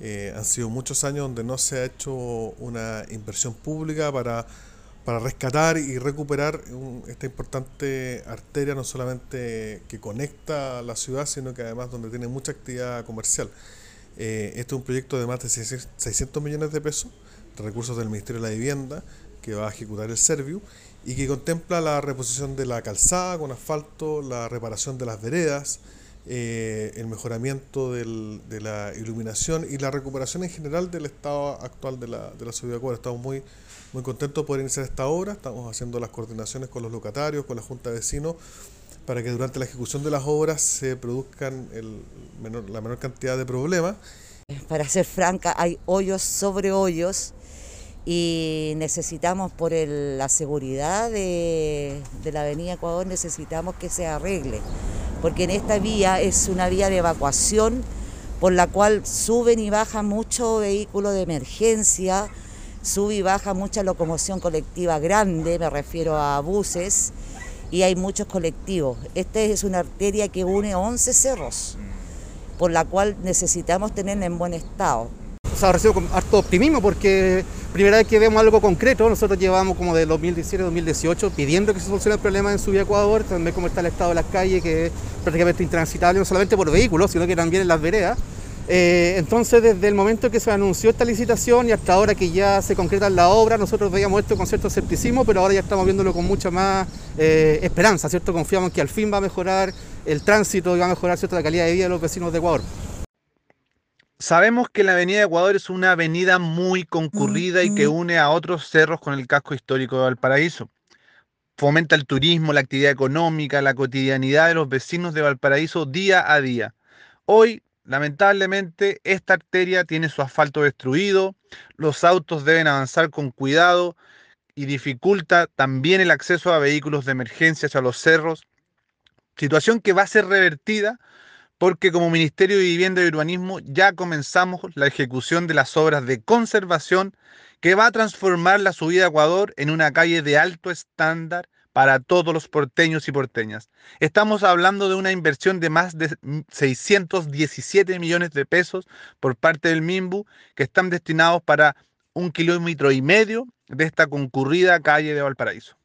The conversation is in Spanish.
Eh, han sido muchos años donde no se ha hecho una inversión pública para, para rescatar y recuperar esta importante arteria, no solamente que conecta la ciudad, sino que además donde tiene mucha actividad comercial. Eh, este es un proyecto de más de 600 millones de pesos, recursos del Ministerio de la Vivienda, que va a ejecutar el Serviu y que contempla la reposición de la calzada con asfalto, la reparación de las veredas, eh, el mejoramiento del, de la iluminación y la recuperación en general del estado actual de la, de la ciudad de Ecuador. Estamos muy, muy contentos de poder iniciar esta obra, estamos haciendo las coordinaciones con los locatarios, con la Junta de Vecinos, para que durante la ejecución de las obras se produzcan el menor, la menor cantidad de problemas. Para ser franca, hay hoyos sobre hoyos y necesitamos por la seguridad de, la Avenida Ecuador, necesitamos que se arregle, porque en esta vía es una vía de evacuación por la cual suben y bajan muchos vehículos de emergencia, sube y baja mucha locomoción colectiva grande, me refiero a buses, y hay muchos colectivos. Esta es una arteria que une 11 cerros, por la cual necesitamos tenerla en buen estado o sea, recibo con harto optimismo porque primera vez que vemos algo concreto, nosotros llevamos como de 2017-2018 pidiendo que se solucione el problema en Subida Ecuador, también cómo está el estado de las calles, que es prácticamente intransitable, no solamente por vehículos, sino que también en las veredas. Eh, entonces, desde el momento que se anunció esta licitación y hasta ahora que ya se concreta la obra, nosotros veíamos esto con cierto escepticismo, pero ahora ya estamos viéndolo con mucha más eh, esperanza, ¿cierto? Confiamos que al fin va a mejorar el tránsito y va a mejorar ¿cierto? la calidad de vida de los vecinos de Ecuador. Sabemos que la Avenida Ecuador es una avenida muy concurrida y que une a otros cerros con el casco histórico de Valparaíso. Fomenta el turismo, la actividad económica, la cotidianidad de los vecinos de Valparaíso día a día. Hoy, lamentablemente, esta arteria tiene su asfalto destruido, los autos deben avanzar con cuidado y dificulta también el acceso a vehículos de emergencia hacia los cerros, situación que va a ser revertida porque como Ministerio de Vivienda y Urbanismo ya comenzamos la ejecución de las obras de conservación que va a transformar la subida a Ecuador en una calle de alto estándar para todos los porteños y porteñas. Estamos hablando de una inversión de más de 617 millones de pesos por parte del MIMBU que están destinados para un kilómetro y medio de esta concurrida calle de Valparaíso.